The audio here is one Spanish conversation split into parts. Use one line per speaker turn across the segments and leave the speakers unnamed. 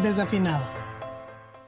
Desafinado.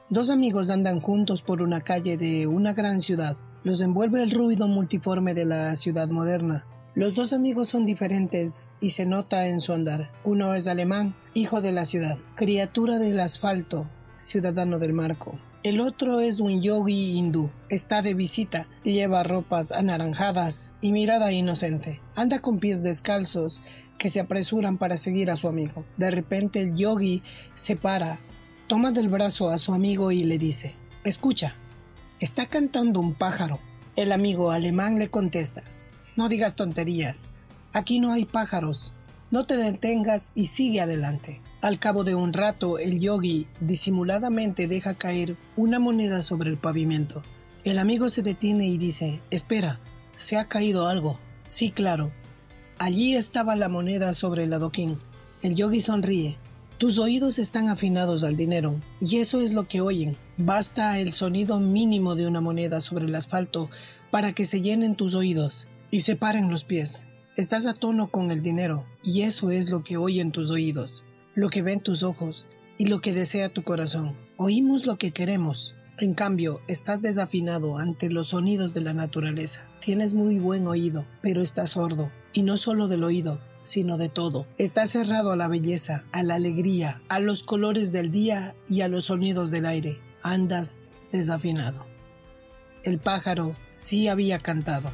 Dos amigos andan juntos por una calle de una gran ciudad. Los envuelve el ruido multiforme de la ciudad moderna. Los dos amigos son diferentes y se nota en su andar. Uno es alemán, hijo de la ciudad, criatura del asfalto, ciudadano del marco. El otro es un yogi hindú. Está de visita, lleva ropas anaranjadas y mirada inocente. Anda con pies descalzos que se apresuran para seguir a su amigo. De repente el yogi se para, toma del brazo a su amigo y le dice, escucha, está cantando un pájaro. El amigo alemán le contesta, no digas tonterías, aquí no hay pájaros, no te detengas y sigue adelante. Al cabo de un rato, el yogi disimuladamente deja caer una moneda sobre el pavimento. El amigo se detiene y dice, espera, se ha caído algo. Sí, claro. Allí estaba la moneda sobre el adoquín. El yogi sonríe. Tus oídos están afinados al dinero, y eso es lo que oyen. Basta el sonido mínimo de una moneda sobre el asfalto para que se llenen tus oídos y se paren los pies. Estás a tono con el dinero, y eso es lo que oyen tus oídos lo que ven tus ojos y lo que desea tu corazón. Oímos lo que queremos. En cambio, estás desafinado ante los sonidos de la naturaleza. Tienes muy buen oído, pero estás sordo. Y no solo del oído, sino de todo. Estás cerrado a la belleza, a la alegría, a los colores del día y a los sonidos del aire. Andas desafinado. El pájaro sí había cantado.